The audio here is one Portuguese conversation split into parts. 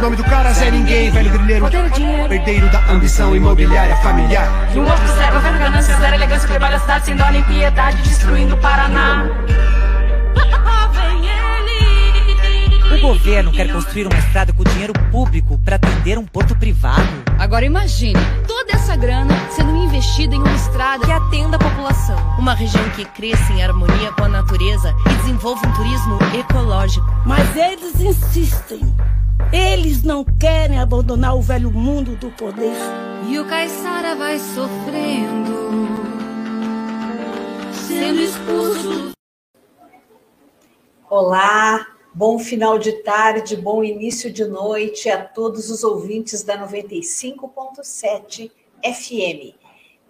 Nome do cara Zé Ninguém, velho dinheiro. Herdeiro da ambição imobiliária familiar. E um outro zero, governo, ganância, zero, elegância, que leva a cidade sem dó nem piedade, destruindo o Paraná. O governo quer construir uma estrada com dinheiro público para atender um porto privado. Agora imagine toda essa grana sendo investida em uma estrada que atenda a população. Uma região que cresça em harmonia com a natureza e desenvolva um turismo ecológico. Mas eles insistem. Eles não querem abandonar o velho mundo do poder. E o caiçara vai sofrendo, sendo expulso. Olá, bom final de tarde, bom início de noite a todos os ouvintes da 95.7 FM.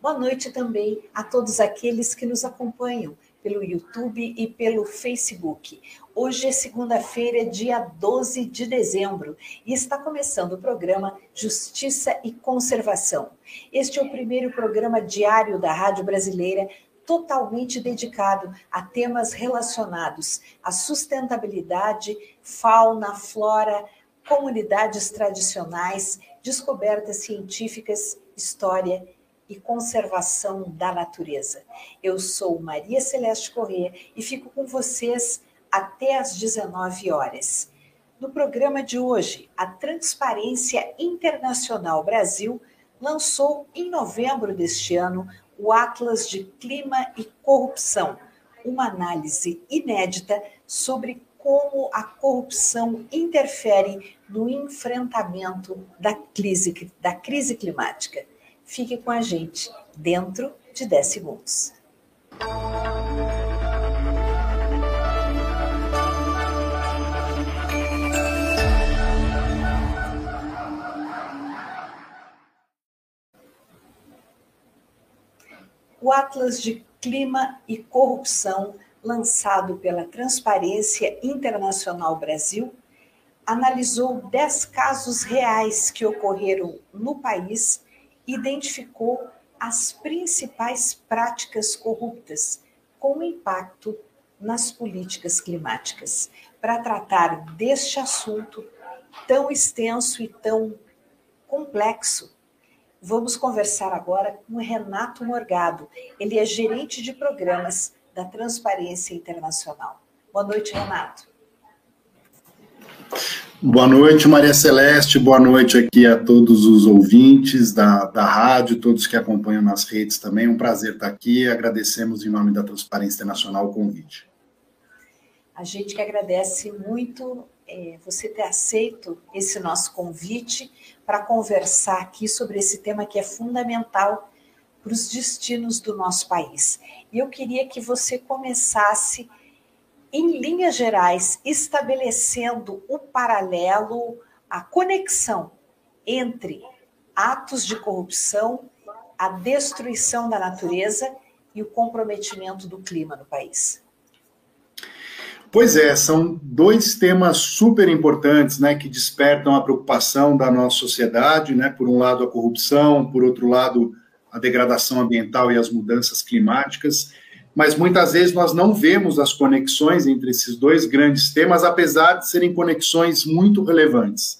Boa noite também a todos aqueles que nos acompanham pelo YouTube e pelo Facebook. Hoje é segunda-feira, dia 12 de dezembro, e está começando o programa Justiça e Conservação. Este é o primeiro programa diário da Rádio Brasileira totalmente dedicado a temas relacionados à sustentabilidade, fauna, flora, comunidades tradicionais, descobertas científicas, história e conservação da natureza. Eu sou Maria Celeste Corrêa e fico com vocês até às 19 horas. No programa de hoje, a Transparência Internacional Brasil lançou em novembro deste ano o Atlas de Clima e Corrupção, uma análise inédita sobre como a corrupção interfere no enfrentamento da crise, da crise climática. Fique com a gente dentro de 10 segundos. O Atlas de Clima e Corrupção, lançado pela Transparência Internacional Brasil, analisou 10 casos reais que ocorreram no país e identificou as principais práticas corruptas com impacto nas políticas climáticas. Para tratar deste assunto tão extenso e tão complexo, Vamos conversar agora com Renato Morgado. Ele é gerente de programas da Transparência Internacional. Boa noite, Renato. Boa noite, Maria Celeste. Boa noite aqui a todos os ouvintes da, da rádio, todos que acompanham nas redes também. Um prazer estar aqui. Agradecemos em nome da Transparência Internacional o convite. A gente que agradece muito é, você ter aceito esse nosso convite para conversar aqui sobre esse tema que é fundamental para os destinos do nosso país. E eu queria que você começasse, em linhas gerais, estabelecendo o paralelo, a conexão entre atos de corrupção, a destruição da natureza e o comprometimento do clima no país. Pois é, são dois temas super importantes, né, que despertam a preocupação da nossa sociedade, né, por um lado a corrupção, por outro lado a degradação ambiental e as mudanças climáticas, mas muitas vezes nós não vemos as conexões entre esses dois grandes temas, apesar de serem conexões muito relevantes.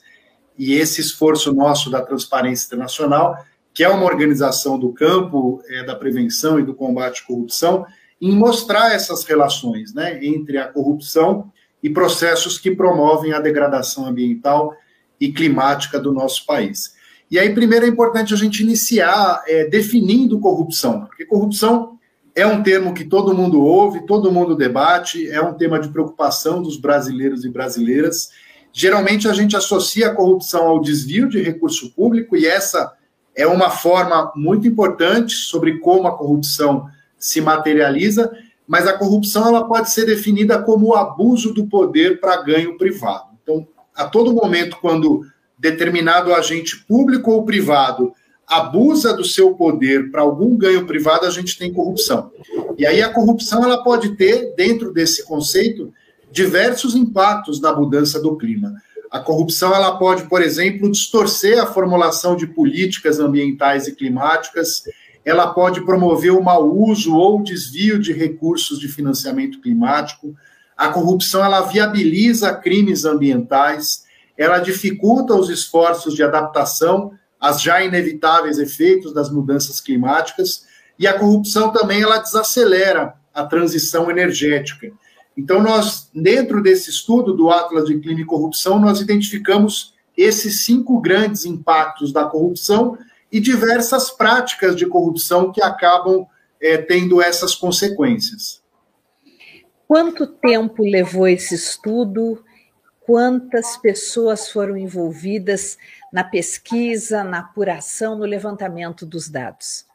E esse esforço nosso da Transparência Internacional, que é uma organização do campo é, da prevenção e do combate à corrupção, em mostrar essas relações né, entre a corrupção e processos que promovem a degradação ambiental e climática do nosso país. E aí, primeiro é importante a gente iniciar é, definindo corrupção, porque corrupção é um termo que todo mundo ouve, todo mundo debate, é um tema de preocupação dos brasileiros e brasileiras. Geralmente a gente associa a corrupção ao desvio de recurso público, e essa é uma forma muito importante sobre como a corrupção se materializa, mas a corrupção ela pode ser definida como o abuso do poder para ganho privado. Então, a todo momento, quando determinado agente público ou privado abusa do seu poder para algum ganho privado, a gente tem corrupção. E aí a corrupção ela pode ter, dentro desse conceito, diversos impactos na mudança do clima. A corrupção ela pode, por exemplo, distorcer a formulação de políticas ambientais e climáticas, ela pode promover o mau uso ou desvio de recursos de financiamento climático. A corrupção ela viabiliza crimes ambientais, ela dificulta os esforços de adaptação às já inevitáveis efeitos das mudanças climáticas e a corrupção também ela desacelera a transição energética. Então nós, dentro desse estudo do Atlas de Clima e Corrupção, nós identificamos esses cinco grandes impactos da corrupção e diversas práticas de corrupção que acabam é, tendo essas consequências. Quanto tempo levou esse estudo? Quantas pessoas foram envolvidas na pesquisa, na apuração, no levantamento dos dados?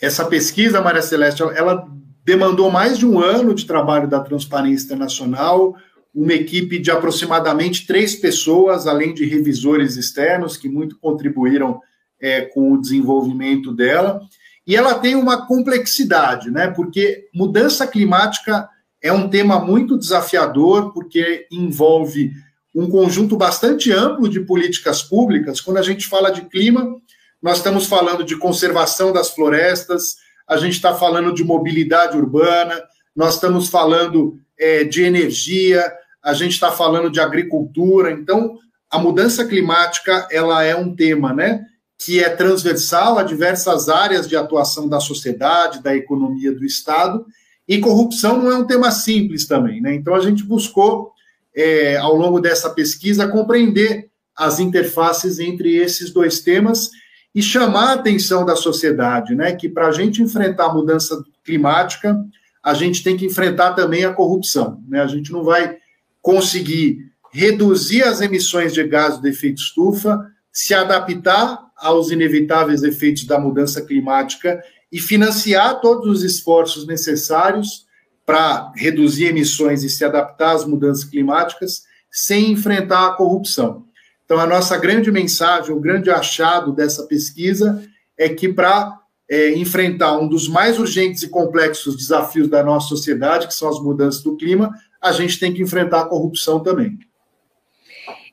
Essa pesquisa, Maria Celeste, ela demandou mais de um ano de trabalho da Transparência Internacional, uma equipe de aproximadamente três pessoas, além de revisores externos, que muito contribuíram é, com o desenvolvimento dela. E ela tem uma complexidade, né? Porque mudança climática é um tema muito desafiador, porque envolve um conjunto bastante amplo de políticas públicas. Quando a gente fala de clima, nós estamos falando de conservação das florestas, a gente está falando de mobilidade urbana, nós estamos falando é, de energia, a gente está falando de agricultura. Então, a mudança climática ela é um tema, né? Que é transversal a diversas áreas de atuação da sociedade, da economia do Estado, e corrupção não é um tema simples também, né? Então a gente buscou, é, ao longo dessa pesquisa, compreender as interfaces entre esses dois temas e chamar a atenção da sociedade, né? Que para a gente enfrentar a mudança climática, a gente tem que enfrentar também a corrupção, né? A gente não vai conseguir reduzir as emissões de gás de efeito estufa, se adaptar aos inevitáveis efeitos da mudança climática e financiar todos os esforços necessários para reduzir emissões e se adaptar às mudanças climáticas sem enfrentar a corrupção. Então, a nossa grande mensagem, o grande achado dessa pesquisa é que para é, enfrentar um dos mais urgentes e complexos desafios da nossa sociedade, que são as mudanças do clima, a gente tem que enfrentar a corrupção também.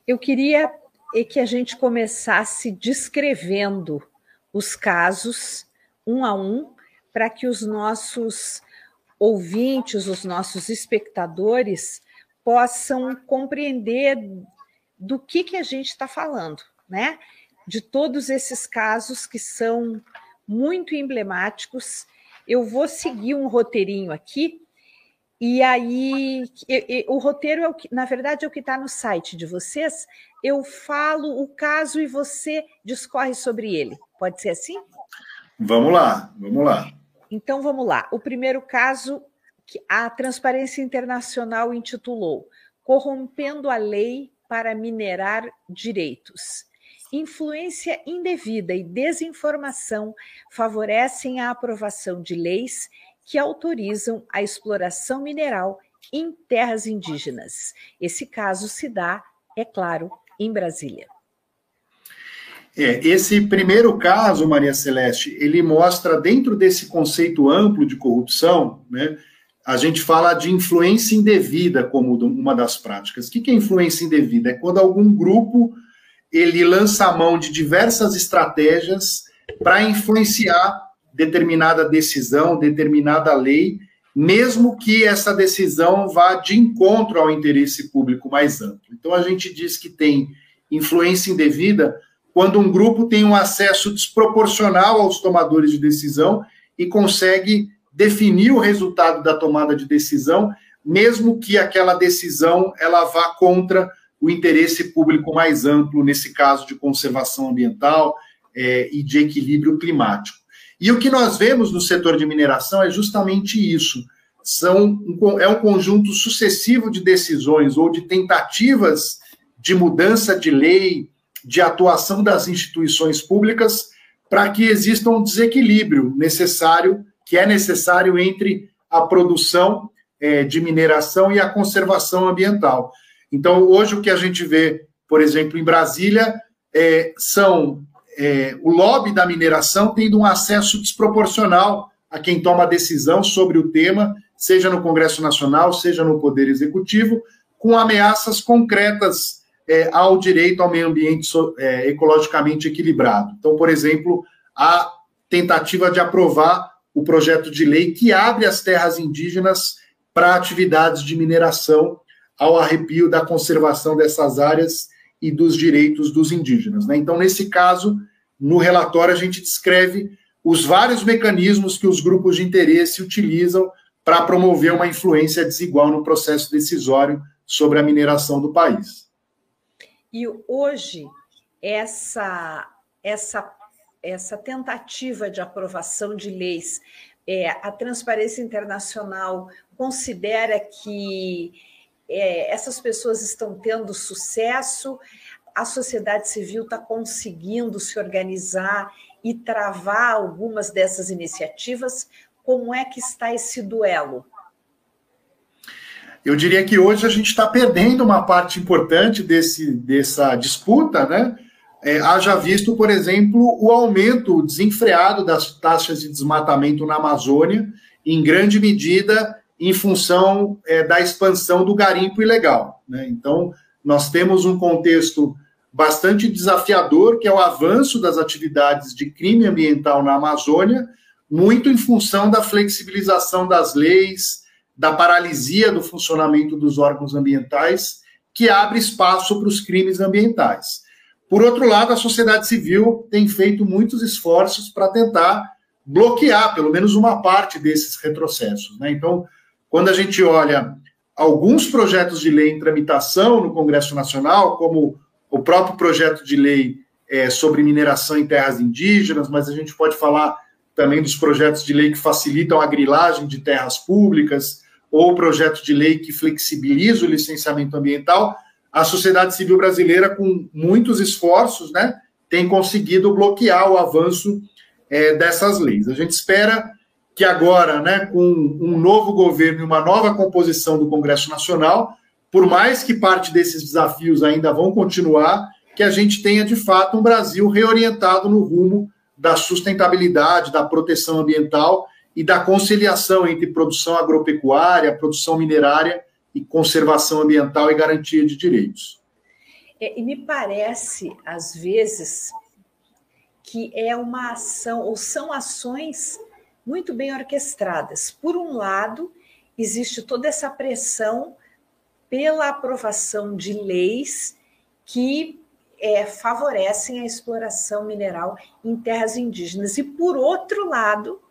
Eu queria e que a gente começasse descrevendo os casos um a um, para que os nossos ouvintes, os nossos espectadores possam compreender do que, que a gente está falando, né? De todos esses casos que são muito emblemáticos. Eu vou seguir um roteirinho aqui e aí, o roteiro é o que, na verdade, é o que está no site de vocês. Eu falo o caso e você discorre sobre ele. Pode ser assim? Vamos lá, vamos lá. Então vamos lá. O primeiro caso que a Transparência Internacional intitulou Corrompendo a Lei para Minerar Direitos. Influência indevida e desinformação favorecem a aprovação de leis que autorizam a exploração mineral em terras indígenas. Esse caso se dá, é claro, em Brasília. É, esse primeiro caso, Maria Celeste, ele mostra dentro desse conceito amplo de corrupção, né, a gente fala de influência indevida como uma das práticas. O que é influência indevida? É quando algum grupo ele lança a mão de diversas estratégias para influenciar determinada decisão, determinada lei, mesmo que essa decisão vá de encontro ao interesse público mais amplo. Então, a gente diz que tem influência indevida quando um grupo tem um acesso desproporcional aos tomadores de decisão e consegue definir o resultado da tomada de decisão, mesmo que aquela decisão ela vá contra o interesse público mais amplo, nesse caso de conservação ambiental é, e de equilíbrio climático. E o que nós vemos no setor de mineração é justamente isso. São, é um conjunto sucessivo de decisões ou de tentativas de mudança de lei, de atuação das instituições públicas, para que exista um desequilíbrio necessário, que é necessário entre a produção é, de mineração e a conservação ambiental. Então, hoje, o que a gente vê, por exemplo, em Brasília, é, são é, o lobby da mineração tendo um acesso desproporcional a quem toma decisão sobre o tema, seja no Congresso Nacional, seja no Poder Executivo, com ameaças concretas é, ao direito ao meio ambiente é, ecologicamente equilibrado. Então, por exemplo, a tentativa de aprovar o projeto de lei que abre as terras indígenas para atividades de mineração ao arrepio da conservação dessas áreas e dos direitos dos indígenas. Né? Então, nesse caso, no relatório, a gente descreve os vários mecanismos que os grupos de interesse utilizam para promover uma influência desigual no processo decisório sobre a mineração do país. E hoje, essa, essa, essa tentativa de aprovação de leis, é, a Transparência Internacional considera que é, essas pessoas estão tendo sucesso, a sociedade civil está conseguindo se organizar e travar algumas dessas iniciativas. Como é que está esse duelo? Eu diria que hoje a gente está perdendo uma parte importante desse, dessa disputa, né? É, haja visto, por exemplo, o aumento desenfreado das taxas de desmatamento na Amazônia, em grande medida em função é, da expansão do garimpo ilegal. Né? Então, nós temos um contexto bastante desafiador, que é o avanço das atividades de crime ambiental na Amazônia, muito em função da flexibilização das leis, da paralisia do funcionamento dos órgãos ambientais, que abre espaço para os crimes ambientais. Por outro lado, a sociedade civil tem feito muitos esforços para tentar bloquear, pelo menos, uma parte desses retrocessos. Né? Então, quando a gente olha alguns projetos de lei em tramitação no Congresso Nacional, como o próprio projeto de lei é, sobre mineração em terras indígenas, mas a gente pode falar também dos projetos de lei que facilitam a grilagem de terras públicas, ou projeto de lei que flexibiliza o licenciamento ambiental, a sociedade civil brasileira, com muitos esforços, né, tem conseguido bloquear o avanço é, dessas leis. A gente espera que agora, né, com um novo governo e uma nova composição do Congresso Nacional, por mais que parte desses desafios ainda vão continuar, que a gente tenha de fato um Brasil reorientado no rumo da sustentabilidade, da proteção ambiental e da conciliação entre produção agropecuária, produção minerária e conservação ambiental e garantia de direitos. É, e me parece, às vezes, que é uma ação, ou são ações muito bem orquestradas. Por um lado, existe toda essa pressão pela aprovação de leis que é, favorecem a exploração mineral em terras indígenas. E, por outro lado,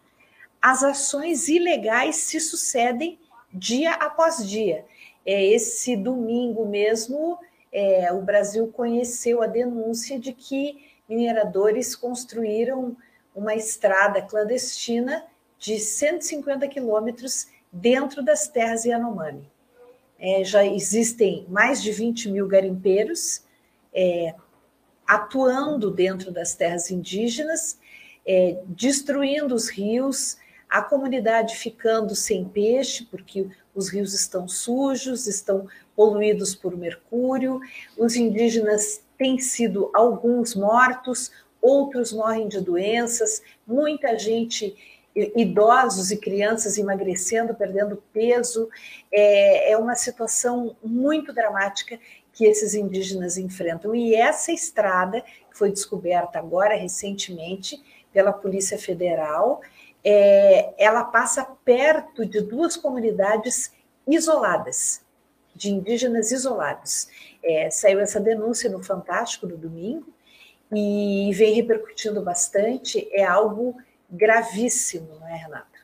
as ações ilegais se sucedem dia após dia. É, esse domingo mesmo, é, o Brasil conheceu a denúncia de que mineradores construíram uma estrada clandestina de 150 quilômetros dentro das terras Yanomami. É, já existem mais de 20 mil garimpeiros é, atuando dentro das terras indígenas, é, destruindo os rios, a comunidade ficando sem peixe, porque os rios estão sujos, estão poluídos por mercúrio, os indígenas têm sido alguns mortos, outros morrem de doenças, muita gente, idosos e crianças emagrecendo, perdendo peso. É, é uma situação muito dramática que esses indígenas enfrentam. E essa estrada, que foi descoberta agora recentemente pela Polícia Federal, é, ela passa perto de duas comunidades isoladas, de indígenas isolados. É, saiu essa denúncia no Fantástico no domingo, e vem repercutindo bastante, é algo gravíssimo, não é, Renata?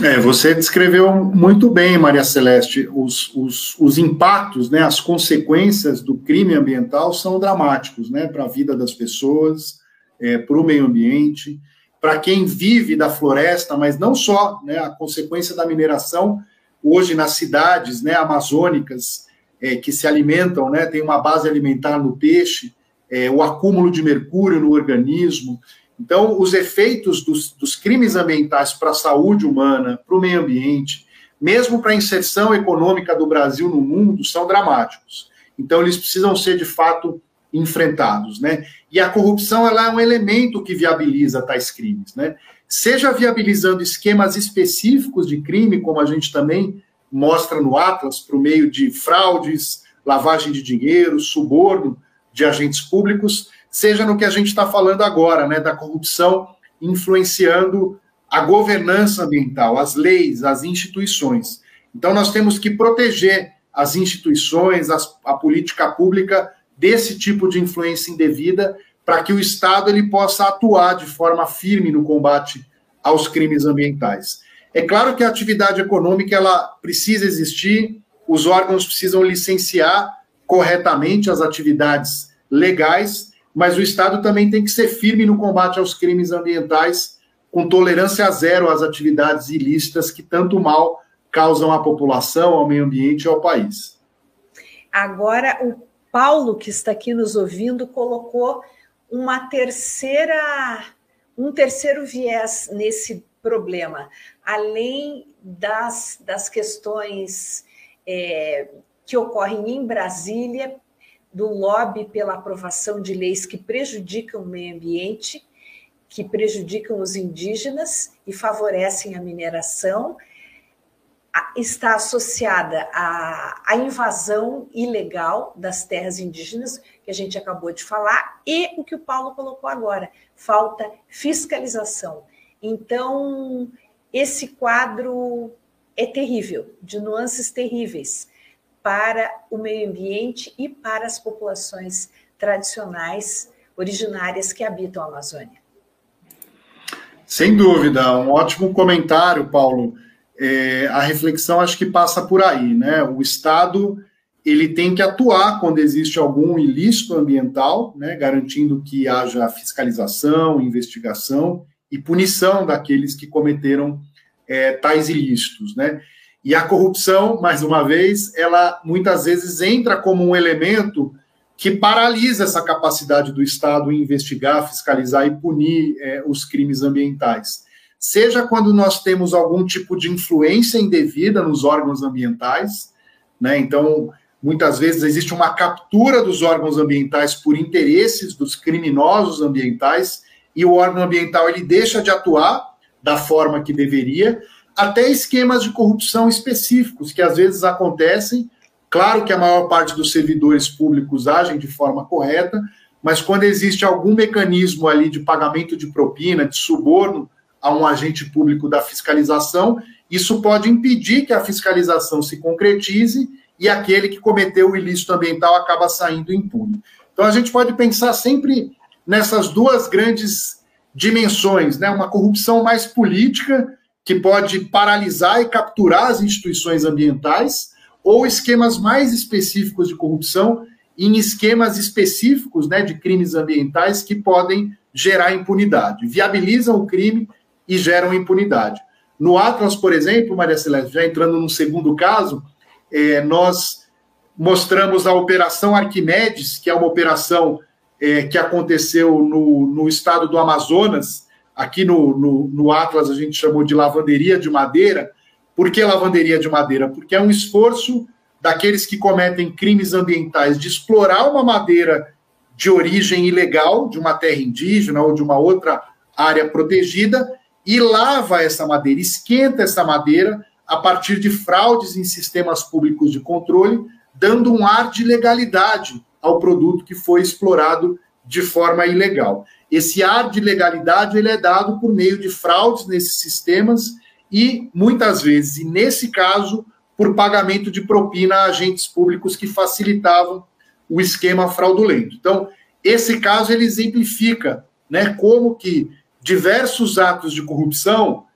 É, você descreveu muito bem, Maria Celeste, os, os, os impactos, né, as consequências do crime ambiental são dramáticos, né, para a vida das pessoas, é, para o meio ambiente, para quem vive da floresta, mas não só, né, a consequência da mineração hoje nas cidades, né, amazônicas, é, que se alimentam, né, tem uma base alimentar no peixe, é, o acúmulo de mercúrio no organismo, então, os efeitos dos, dos crimes ambientais para a saúde humana, para o meio ambiente, mesmo para a inserção econômica do Brasil no mundo, são dramáticos. Então, eles precisam ser, de fato, enfrentados. Né? E a corrupção ela é um elemento que viabiliza tais crimes. Né? Seja viabilizando esquemas específicos de crime, como a gente também mostra no Atlas, por meio de fraudes, lavagem de dinheiro, suborno de agentes públicos, seja no que a gente está falando agora, né, da corrupção influenciando a governança ambiental, as leis, as instituições. Então, nós temos que proteger as instituições, as, a política pública desse tipo de influência indevida, para que o Estado ele possa atuar de forma firme no combate aos crimes ambientais. É claro que a atividade econômica ela precisa existir, os órgãos precisam licenciar corretamente as atividades legais, mas o Estado também tem que ser firme no combate aos crimes ambientais, com tolerância zero às atividades ilícitas que tanto mal causam à população, ao meio ambiente e ao país. Agora, o Paulo, que está aqui nos ouvindo, colocou uma terceira, um terceiro viés nesse problema, além das, das questões é, que ocorrem em Brasília do lobby pela aprovação de leis que prejudicam o meio ambiente, que prejudicam os indígenas e favorecem a mineração, está associada à, à, invasão ilegal das terras indígenas, que a gente acabou de falar, e o que o Paulo colocou agora, falta fiscalização. Então, esse quadro é terrível, de nuances terríveis para o meio ambiente e para as populações tradicionais originárias que habitam a Amazônia. Sem dúvida, um ótimo comentário, Paulo. É, a reflexão acho que passa por aí, né? O Estado ele tem que atuar quando existe algum ilícito ambiental, né, garantindo que haja fiscalização, investigação e punição daqueles que cometeram é, tais ilícitos, né? E a corrupção, mais uma vez, ela muitas vezes entra como um elemento que paralisa essa capacidade do Estado em investigar, fiscalizar e punir é, os crimes ambientais. Seja quando nós temos algum tipo de influência indevida nos órgãos ambientais, né? Então, muitas vezes existe uma captura dos órgãos ambientais por interesses dos criminosos ambientais e o órgão ambiental ele deixa de atuar da forma que deveria até esquemas de corrupção específicos que às vezes acontecem. Claro que a maior parte dos servidores públicos agem de forma correta, mas quando existe algum mecanismo ali de pagamento de propina, de suborno a um agente público da fiscalização, isso pode impedir que a fiscalização se concretize e aquele que cometeu o ilícito ambiental acaba saindo impune. Então a gente pode pensar sempre nessas duas grandes dimensões, né? Uma corrupção mais política que pode paralisar e capturar as instituições ambientais, ou esquemas mais específicos de corrupção em esquemas específicos né, de crimes ambientais que podem gerar impunidade, viabilizam o crime e geram impunidade. No Atlas, por exemplo, Maria Celeste, já entrando num segundo caso, é, nós mostramos a Operação Arquimedes, que é uma operação é, que aconteceu no, no estado do Amazonas, Aqui no, no, no Atlas a gente chamou de lavanderia de madeira. Por que lavanderia de madeira? Porque é um esforço daqueles que cometem crimes ambientais de explorar uma madeira de origem ilegal, de uma terra indígena ou de uma outra área protegida, e lava essa madeira, esquenta essa madeira a partir de fraudes em sistemas públicos de controle, dando um ar de legalidade ao produto que foi explorado de forma ilegal. Esse ar de legalidade ele é dado por meio de fraudes nesses sistemas e, muitas vezes, e nesse caso, por pagamento de propina a agentes públicos que facilitavam o esquema fraudulento. Então, esse caso ele exemplifica né, como que diversos atos de corrupção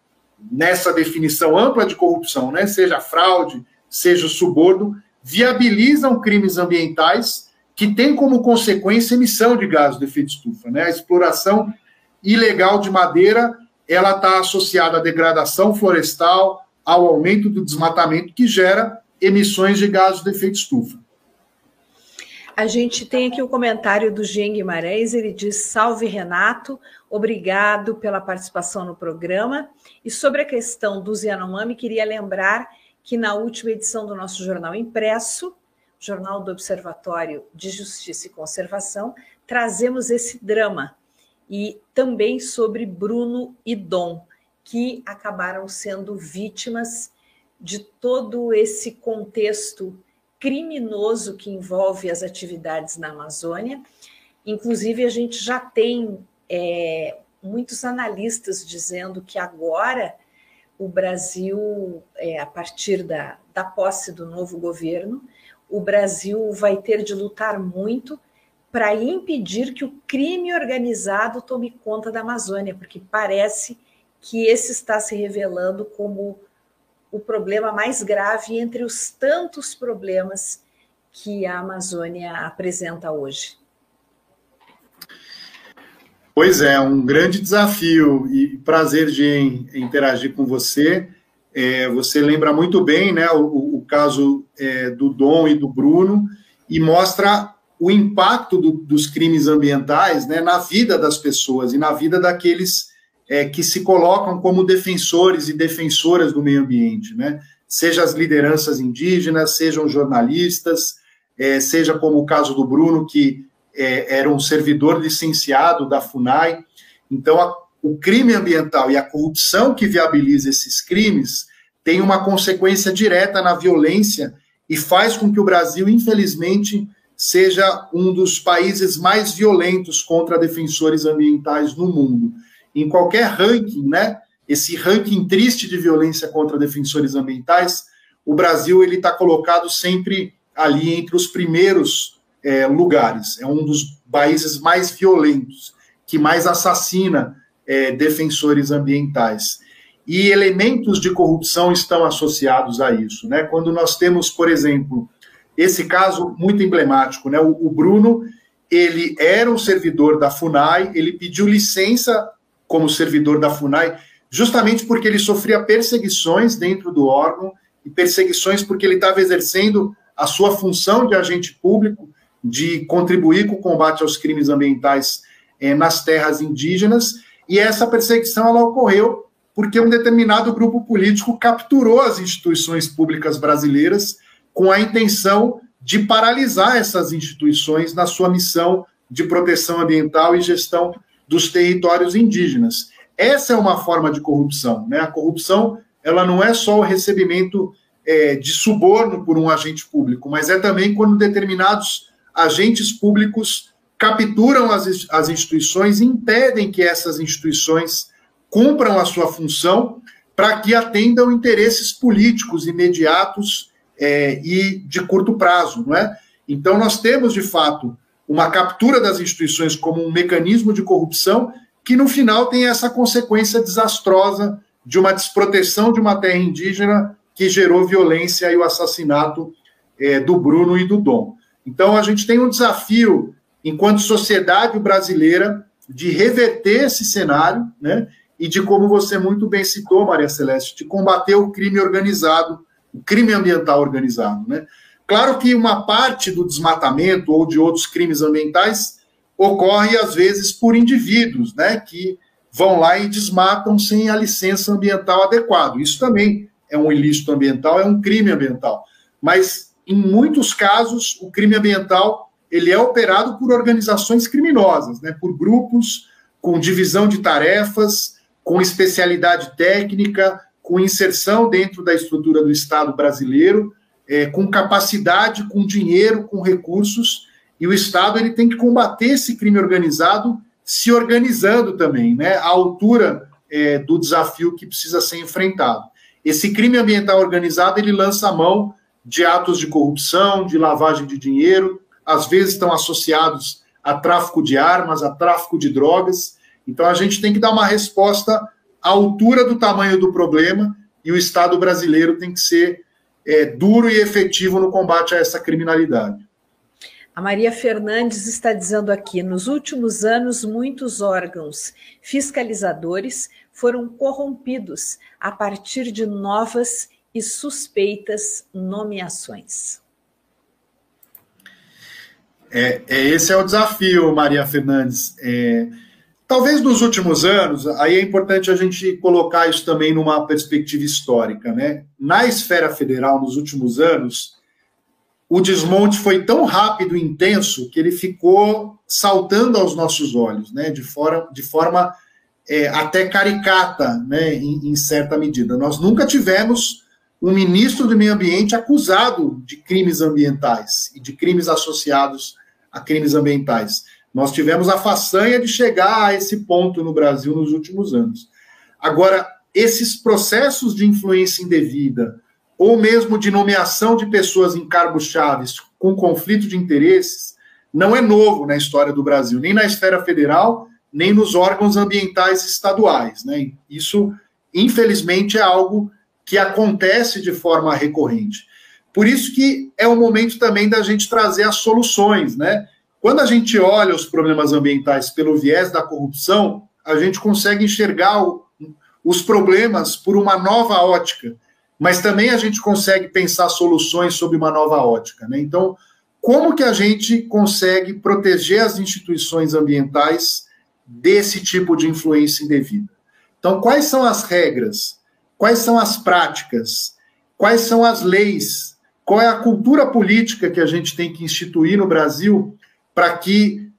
nessa definição ampla de corrupção, né, seja fraude, seja suborno, viabilizam crimes ambientais que têm como consequência emissão de gases de efeito estufa. Né? A exploração ilegal de madeira ela está associada à degradação florestal, ao aumento do desmatamento que gera emissões de gases de efeito estufa. A gente tem aqui o comentário do Jean Guimarães, ele diz: Salve Renato, obrigado pela participação no programa. E sobre a questão do Yanomami, queria lembrar que na última edição do nosso jornal impresso, Jornal do Observatório de Justiça e Conservação, trazemos esse drama e também sobre Bruno e Dom, que acabaram sendo vítimas de todo esse contexto criminoso que envolve as atividades na Amazônia. Inclusive, a gente já tem é, muitos analistas dizendo que agora o Brasil, é, a partir da, da posse do novo governo, o Brasil vai ter de lutar muito para impedir que o crime organizado tome conta da Amazônia, porque parece que esse está se revelando como o problema mais grave entre os tantos problemas que a Amazônia apresenta hoje. Pois é, um grande desafio e prazer de interagir com você. É, você lembra muito bem né, o, o caso é, do Dom e do Bruno e mostra o impacto do, dos crimes ambientais né, na vida das pessoas e na vida daqueles é, que se colocam como defensores e defensoras do meio ambiente, né? Seja as lideranças indígenas, sejam jornalistas, é, seja como o caso do Bruno, que é, era um servidor licenciado da FUNAI. Então, a, o crime ambiental e a corrupção que viabiliza esses crimes tem uma consequência direta na violência e faz com que o Brasil, infelizmente, seja um dos países mais violentos contra defensores ambientais no mundo em qualquer ranking, né? Esse ranking triste de violência contra defensores ambientais, o Brasil ele está colocado sempre ali entre os primeiros é, lugares. É um dos países mais violentos, que mais assassina é, defensores ambientais. E elementos de corrupção estão associados a isso, né? Quando nós temos, por exemplo, esse caso muito emblemático, né? O, o Bruno ele era um servidor da Funai, ele pediu licença como servidor da FUNAI, justamente porque ele sofria perseguições dentro do órgão e perseguições porque ele estava exercendo a sua função de agente público, de contribuir com o combate aos crimes ambientais eh, nas terras indígenas, e essa perseguição ela ocorreu porque um determinado grupo político capturou as instituições públicas brasileiras com a intenção de paralisar essas instituições na sua missão de proteção ambiental e gestão dos territórios indígenas. Essa é uma forma de corrupção. Né? A corrupção ela não é só o recebimento é, de suborno por um agente público, mas é também quando determinados agentes públicos capturam as, as instituições impedem que essas instituições cumpram a sua função para que atendam interesses políticos imediatos é, e de curto prazo, não é? Então nós temos de fato uma captura das instituições como um mecanismo de corrupção que no final tem essa consequência desastrosa de uma desproteção de uma terra indígena que gerou violência e o assassinato é, do Bruno e do Dom. Então a gente tem um desafio enquanto sociedade brasileira de reverter esse cenário, né? E de como você muito bem citou, Maria Celeste, de combater o crime organizado, o crime ambiental organizado, né? Claro que uma parte do desmatamento ou de outros crimes ambientais ocorre, às vezes, por indivíduos, né, que vão lá e desmatam sem a licença ambiental adequada. Isso também é um ilícito ambiental, é um crime ambiental. Mas, em muitos casos, o crime ambiental ele é operado por organizações criminosas, né, por grupos com divisão de tarefas, com especialidade técnica, com inserção dentro da estrutura do Estado brasileiro, é, com capacidade, com dinheiro, com recursos, e o Estado ele tem que combater esse crime organizado se organizando também, né, à altura é, do desafio que precisa ser enfrentado. Esse crime ambiental organizado ele lança a mão de atos de corrupção, de lavagem de dinheiro, às vezes estão associados a tráfico de armas, a tráfico de drogas. Então a gente tem que dar uma resposta à altura do tamanho do problema e o Estado brasileiro tem que ser é, duro e efetivo no combate a essa criminalidade. A Maria Fernandes está dizendo aqui: nos últimos anos, muitos órgãos fiscalizadores foram corrompidos a partir de novas e suspeitas nomeações. É, é, esse é o desafio, Maria Fernandes. É, talvez nos últimos anos, aí é importante a gente colocar isso também numa perspectiva histórica, né? Na esfera federal, nos últimos anos, o desmonte foi tão rápido e intenso que ele ficou saltando aos nossos olhos, né? De, fora, de forma é, até caricata, né? Em, em certa medida. Nós nunca tivemos um ministro do meio ambiente acusado de crimes ambientais e de crimes associados a crimes ambientais. Nós tivemos a façanha de chegar a esse ponto no Brasil nos últimos anos. Agora, esses processos de influência indevida, ou mesmo de nomeação de pessoas em cargos chaves com conflito de interesses, não é novo na história do Brasil, nem na esfera federal, nem nos órgãos ambientais estaduais. Né? Isso, infelizmente, é algo que acontece de forma recorrente. Por isso que é o momento também da gente trazer as soluções, né? Quando a gente olha os problemas ambientais pelo viés da corrupção, a gente consegue enxergar o, os problemas por uma nova ótica, mas também a gente consegue pensar soluções sob uma nova ótica, né? Então, como que a gente consegue proteger as instituições ambientais desse tipo de influência indevida? Então, quais são as regras? Quais são as práticas? Quais são as leis? Qual é a cultura política que a gente tem que instituir no Brasil para que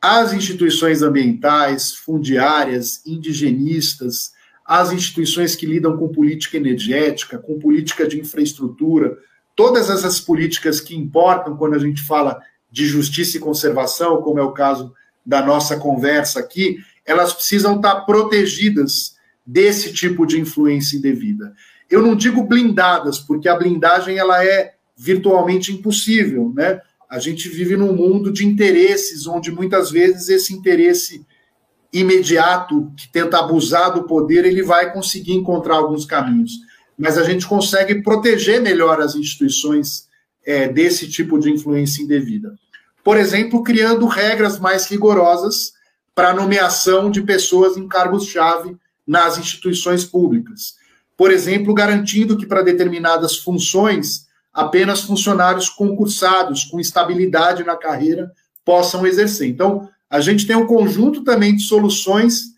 as instituições ambientais, fundiárias, indigenistas, as instituições que lidam com política energética, com política de infraestrutura, todas essas políticas que importam quando a gente fala de justiça e conservação, como é o caso da nossa conversa aqui, elas precisam estar protegidas desse tipo de influência indevida. Eu não digo blindadas, porque a blindagem ela é virtualmente impossível, né? A gente vive num mundo de interesses, onde muitas vezes esse interesse imediato que tenta abusar do poder, ele vai conseguir encontrar alguns caminhos. Mas a gente consegue proteger melhor as instituições é, desse tipo de influência indevida. Por exemplo, criando regras mais rigorosas para nomeação de pessoas em cargos-chave nas instituições públicas. Por exemplo, garantindo que para determinadas funções apenas funcionários concursados com estabilidade na carreira possam exercer. Então, a gente tem um conjunto também de soluções,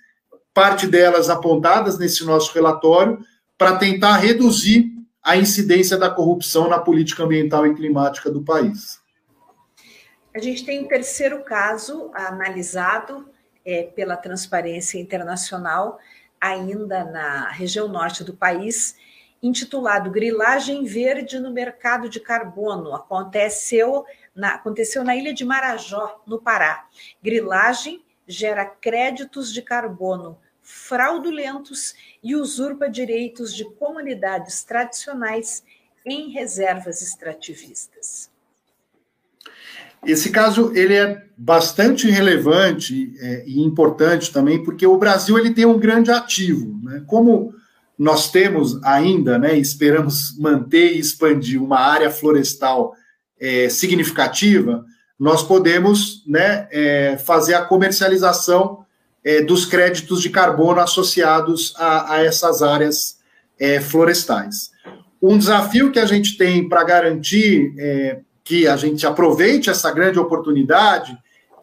parte delas apontadas nesse nosso relatório, para tentar reduzir a incidência da corrupção na política ambiental e climática do país. A gente tem um terceiro caso analisado é, pela Transparência Internacional, ainda na região norte do país, intitulado Grilagem Verde no Mercado de Carbono. Aconteceu na, aconteceu na ilha de Marajó, no Pará. Grilagem gera créditos de carbono fraudulentos e usurpa direitos de comunidades tradicionais em reservas extrativistas. Esse caso ele é bastante relevante é, e importante também, porque o Brasil ele tem um grande ativo. Né? Como nós temos ainda, né, esperamos manter e expandir uma área florestal é, significativa, nós podemos né, é, fazer a comercialização é, dos créditos de carbono associados a, a essas áreas é, florestais. Um desafio que a gente tem para garantir é, que a gente aproveite essa grande oportunidade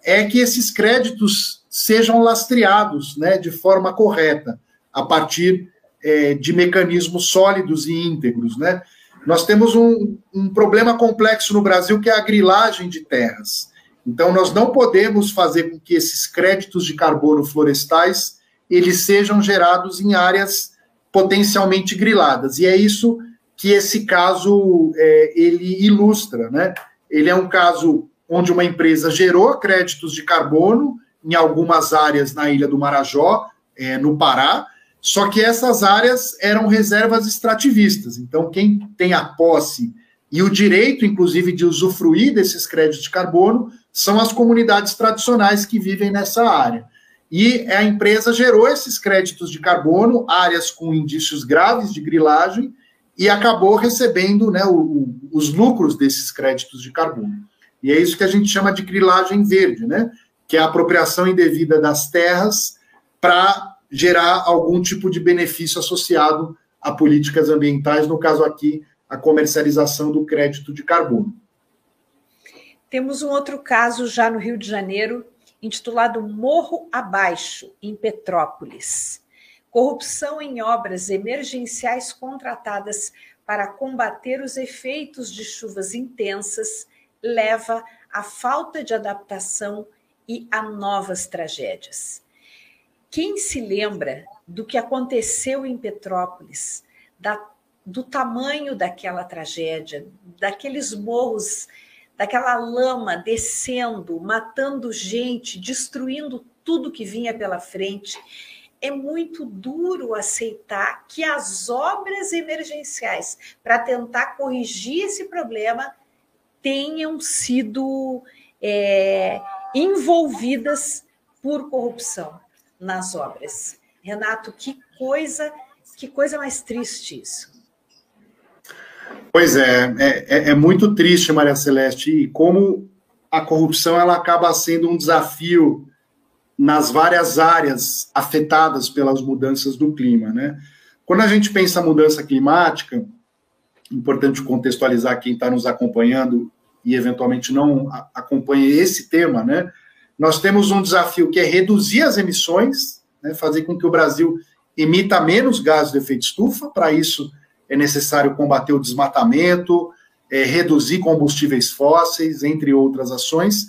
é que esses créditos sejam lastreados né, de forma correta, a partir é, de mecanismos sólidos e íntegros. Né? Nós temos um, um problema complexo no Brasil que é a grilagem de terras. Então, nós não podemos fazer com que esses créditos de carbono florestais eles sejam gerados em áreas potencialmente griladas. E é isso que esse caso é, ele ilustra, né? Ele é um caso onde uma empresa gerou créditos de carbono em algumas áreas na ilha do Marajó, é, no Pará, só que essas áreas eram reservas extrativistas. Então, quem tem a posse e o direito, inclusive, de usufruir desses créditos de carbono são as comunidades tradicionais que vivem nessa área. e a empresa gerou esses créditos de carbono, áreas com indícios graves de grilagem, e acabou recebendo né, o, os lucros desses créditos de carbono. E é isso que a gente chama de grilagem verde, né? que é a apropriação indevida das terras para gerar algum tipo de benefício associado a políticas ambientais, no caso aqui, a comercialização do crédito de carbono. Temos um outro caso já no Rio de Janeiro, intitulado Morro Abaixo, em Petrópolis. Corrupção em obras emergenciais contratadas para combater os efeitos de chuvas intensas leva à falta de adaptação e a novas tragédias. Quem se lembra do que aconteceu em Petrópolis, da, do tamanho daquela tragédia, daqueles morros daquela lama descendo, matando gente, destruindo tudo que vinha pela frente. É muito duro aceitar que as obras emergenciais para tentar corrigir esse problema tenham sido é, envolvidas por corrupção nas obras. Renato, que coisa, que coisa mais triste isso. Pois é, é, é, é muito triste, Maria Celeste, e como a corrupção ela acaba sendo um desafio nas várias áreas afetadas pelas mudanças do clima, né? Quando a gente pensa mudança climática, importante contextualizar quem está nos acompanhando e eventualmente não acompanha esse tema, né? Nós temos um desafio que é reduzir as emissões, né? fazer com que o Brasil emita menos gases de efeito estufa. Para isso, é necessário combater o desmatamento, é, reduzir combustíveis fósseis, entre outras ações.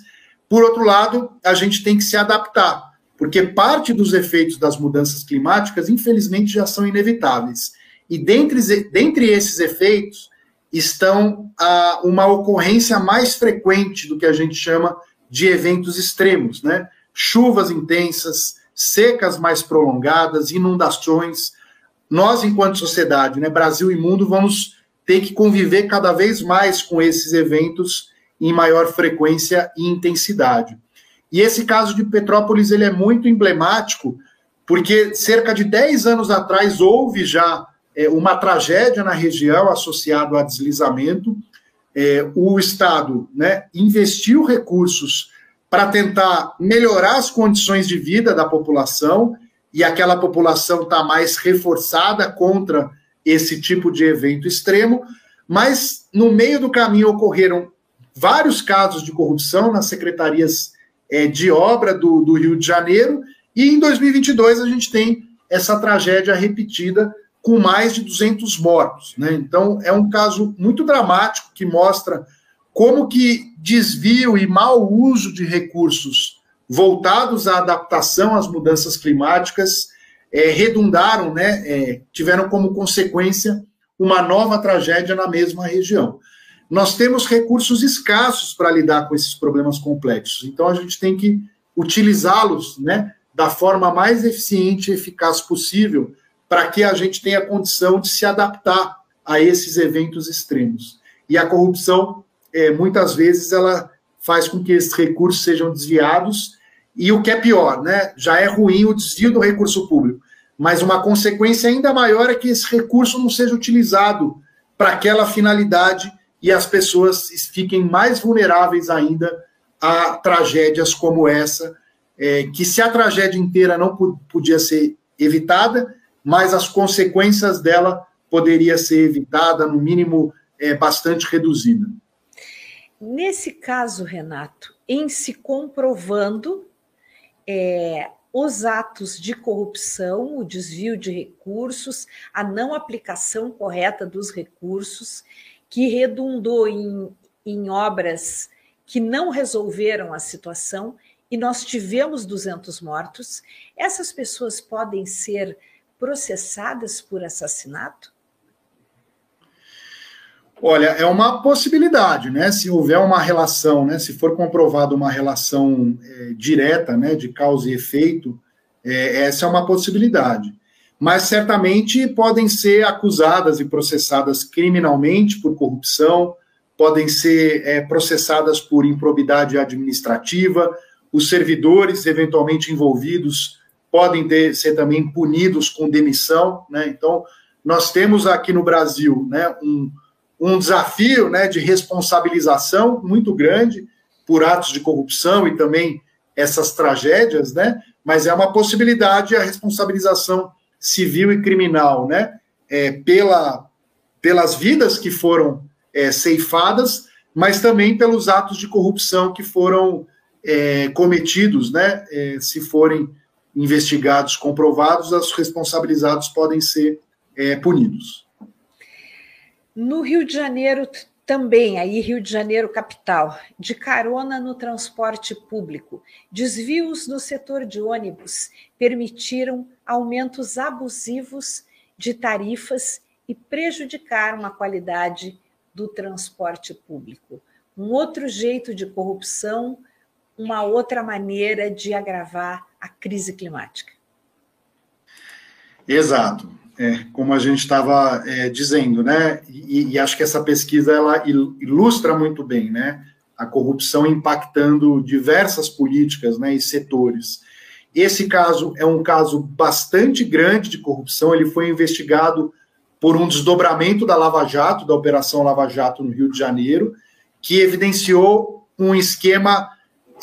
Por outro lado, a gente tem que se adaptar, porque parte dos efeitos das mudanças climáticas, infelizmente, já são inevitáveis. E dentre, dentre esses efeitos estão a, uma ocorrência mais frequente do que a gente chama de eventos extremos, né? Chuvas intensas, secas mais prolongadas, inundações, nós, enquanto sociedade, né, Brasil e mundo, vamos ter que conviver cada vez mais com esses eventos em maior frequência e intensidade. E esse caso de Petrópolis ele é muito emblemático, porque cerca de 10 anos atrás houve já é, uma tragédia na região associada a deslizamento. É, o Estado né, investiu recursos para tentar melhorar as condições de vida da população e aquela população está mais reforçada contra esse tipo de evento extremo, mas no meio do caminho ocorreram vários casos de corrupção nas secretarias é, de obra do, do Rio de Janeiro, e em 2022 a gente tem essa tragédia repetida com mais de 200 mortos. Né? Então é um caso muito dramático que mostra como que desvio e mau uso de recursos voltados à adaptação às mudanças climáticas é, redundaram, né, é, tiveram como consequência uma nova tragédia na mesma região. Nós temos recursos escassos para lidar com esses problemas complexos, então a gente tem que utilizá-los né, da forma mais eficiente e eficaz possível para que a gente tenha condição de se adaptar a esses eventos extremos. E a corrupção, é, muitas vezes, ela faz com que esses recursos sejam desviados e o que é pior, né? Já é ruim o desvio do recurso público, mas uma consequência ainda maior é que esse recurso não seja utilizado para aquela finalidade e as pessoas fiquem mais vulneráveis ainda a tragédias como essa, é, que se a tragédia inteira não podia ser evitada, mas as consequências dela poderia ser evitada, no mínimo, é, bastante reduzida. Nesse caso, Renato, em se comprovando é, os atos de corrupção, o desvio de recursos, a não aplicação correta dos recursos, que redundou em, em obras que não resolveram a situação e nós tivemos 200 mortos. Essas pessoas podem ser processadas por assassinato? Olha, é uma possibilidade, né? Se houver uma relação, né? Se for comprovada uma relação é, direta, né? De causa e efeito, é, essa é uma possibilidade. Mas certamente podem ser acusadas e processadas criminalmente por corrupção, podem ser é, processadas por improbidade administrativa os servidores eventualmente envolvidos podem ter, ser também punidos com demissão, né? Então, nós temos aqui no Brasil, né, um, um desafio, né, de responsabilização muito grande por atos de corrupção e também essas tragédias, né? Mas é uma possibilidade a responsabilização civil e criminal, né? É, pela, pelas vidas que foram é, ceifadas, mas também pelos atos de corrupção que foram é, cometidos, né? É, se forem investigados, comprovados, os responsabilizados podem ser é, punidos. No Rio de Janeiro também, aí Rio de Janeiro capital, de carona no transporte público, desvios no setor de ônibus permitiram aumentos abusivos de tarifas e prejudicaram a qualidade do transporte público. Um outro jeito de corrupção, uma outra maneira de agravar a crise climática. Exato. É, como a gente estava é, dizendo, né? E, e, acho que essa pesquisa ela ilustra muito bem, né? A corrupção impactando diversas políticas, né? E setores. Esse caso é um caso bastante grande de corrupção. Ele foi investigado por um desdobramento da Lava Jato, da Operação Lava Jato no Rio de Janeiro, que evidenciou um esquema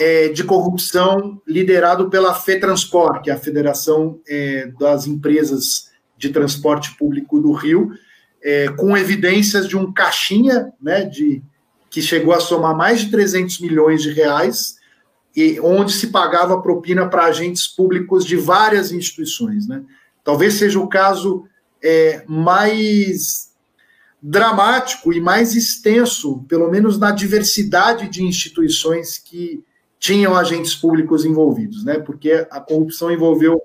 é, de corrupção liderado pela FETransport, que é a Federação é, das Empresas de Transporte Público do Rio, é, com evidências de um caixinha, né, de, que chegou a somar mais de 300 milhões de reais, e onde se pagava propina para agentes públicos de várias instituições. Né? Talvez seja o caso é, mais dramático e mais extenso, pelo menos na diversidade de instituições que tinham agentes públicos envolvidos, né? Porque a corrupção envolveu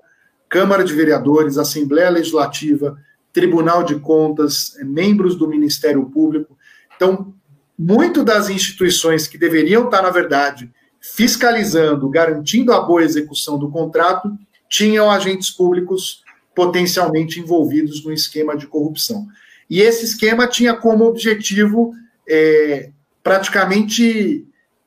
Câmara de Vereadores, Assembleia Legislativa, Tribunal de Contas, membros do Ministério Público. Então, muito das instituições que deveriam estar, na verdade, fiscalizando, garantindo a boa execução do contrato, tinham agentes públicos potencialmente envolvidos no esquema de corrupção. E esse esquema tinha como objetivo é, praticamente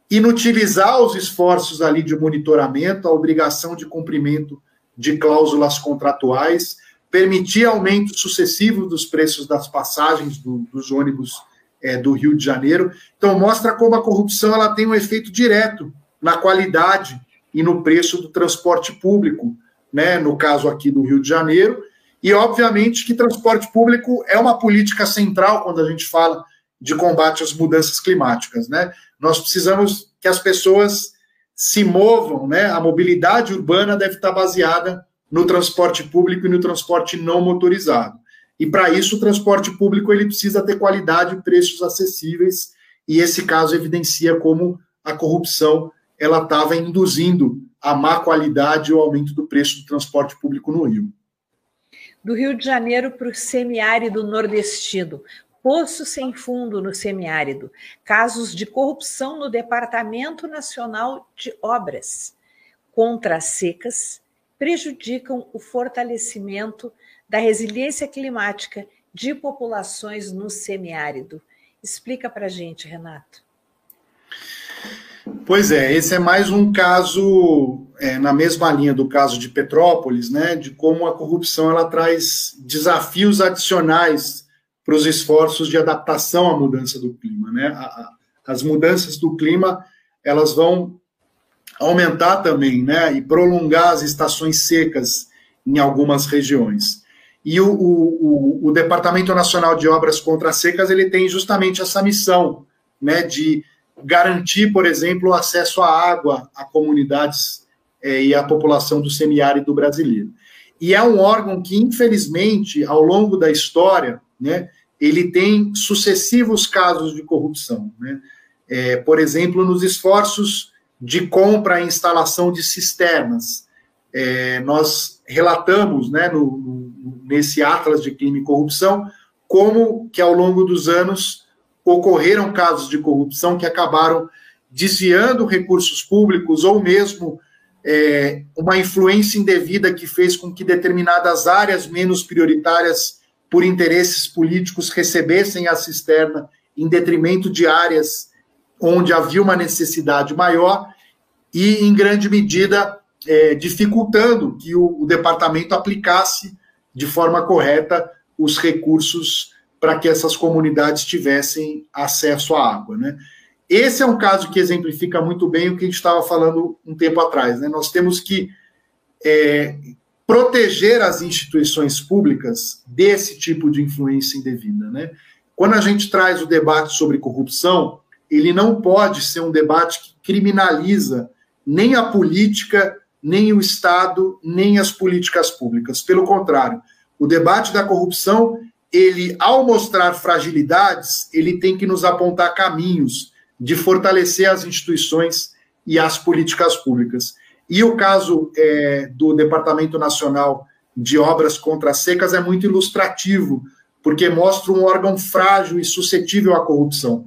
inutilizar os esforços ali de monitoramento, a obrigação de cumprimento de cláusulas contratuais, permitir aumento sucessivo dos preços das passagens do, dos ônibus é, do Rio de Janeiro. Então mostra como a corrupção ela tem um efeito direto na qualidade e no preço do transporte público, né, no caso aqui do Rio de Janeiro, e obviamente que transporte público é uma política central quando a gente fala de combate às mudanças climáticas, né? Nós precisamos que as pessoas se movam, né? A mobilidade urbana deve estar baseada no transporte público e no transporte não motorizado. E para isso o transporte público ele precisa ter qualidade e preços acessíveis, e esse caso evidencia como a corrupção ela estava induzindo a má qualidade e o aumento do preço do transporte público no Rio. Do Rio de Janeiro para o semiárido nordestino, poço sem fundo no semiárido, casos de corrupção no Departamento Nacional de Obras contra as secas prejudicam o fortalecimento da resiliência climática de populações no semiárido. Explica para a gente, Renato. Pois é, esse é mais um caso é, na mesma linha do caso de Petrópolis, né, de como a corrupção ela traz desafios adicionais para os esforços de adaptação à mudança do clima, né? A, a, as mudanças do clima elas vão aumentar também, né, e prolongar as estações secas em algumas regiões. E o, o, o Departamento Nacional de Obras contra Secas ele tem justamente essa missão, né, de garantir, por exemplo, o acesso à água a comunidades é, e à população do semiárido brasileiro. E é um órgão que, infelizmente, ao longo da história, né, ele tem sucessivos casos de corrupção. Né? É, por exemplo, nos esforços de compra e instalação de cisternas. É, nós relatamos né, no, no, nesse Atlas de Crime e Corrupção como que ao longo dos anos ocorreram casos de corrupção que acabaram desviando recursos públicos ou mesmo é, uma influência indevida que fez com que determinadas áreas menos prioritárias por interesses políticos recebessem a cisterna em detrimento de áreas onde havia uma necessidade maior. e, em grande medida, é, dificultando que o, o departamento aplicasse de forma correta os recursos para que essas comunidades tivessem acesso à água. Né? Esse é um caso que exemplifica muito bem o que a gente estava falando um tempo atrás. Né? Nós temos que é, proteger as instituições públicas desse tipo de influência indevida. Né? Quando a gente traz o debate sobre corrupção, ele não pode ser um debate que criminaliza nem a política, nem o Estado, nem as políticas públicas. Pelo contrário, o debate da corrupção, ele, ao mostrar fragilidades, ele tem que nos apontar caminhos de fortalecer as instituições e as políticas públicas. E o caso é, do Departamento Nacional de Obras contra Secas é muito ilustrativo, porque mostra um órgão frágil e suscetível à corrupção.